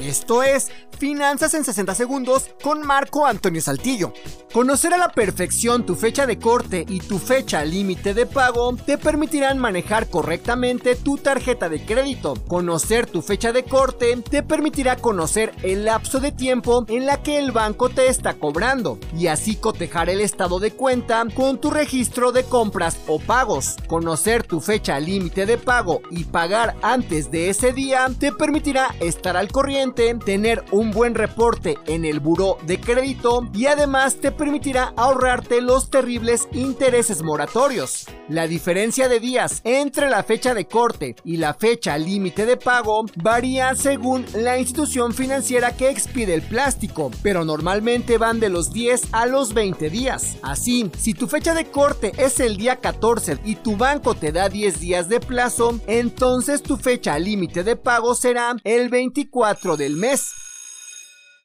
Esto es Finanzas en 60 segundos con Marco Antonio Saltillo. Conocer a la perfección tu fecha de corte y tu fecha límite de pago te permitirán manejar correctamente tu tarjeta de crédito. Conocer tu fecha de corte te permitirá conocer el lapso de tiempo en la que el banco te está cobrando y así cotejar el estado de cuenta con tu registro de compras o pagos. Conocer tu fecha límite de pago y pagar antes de ese día te permitirá estar al corriente, tener un buen reporte en el buró de crédito y además te permitirá ahorrarte los terribles intereses moratorios. La diferencia de días entre la fecha de corte y la fecha límite de pago varía según la institución financiera que expide el plástico, pero normalmente van de los 10 a los 20 días. Así, si tu fecha de corte es el día 14 y tu banco te da 10 días de plazo, entonces tu fecha límite de pago será el 24 del mes.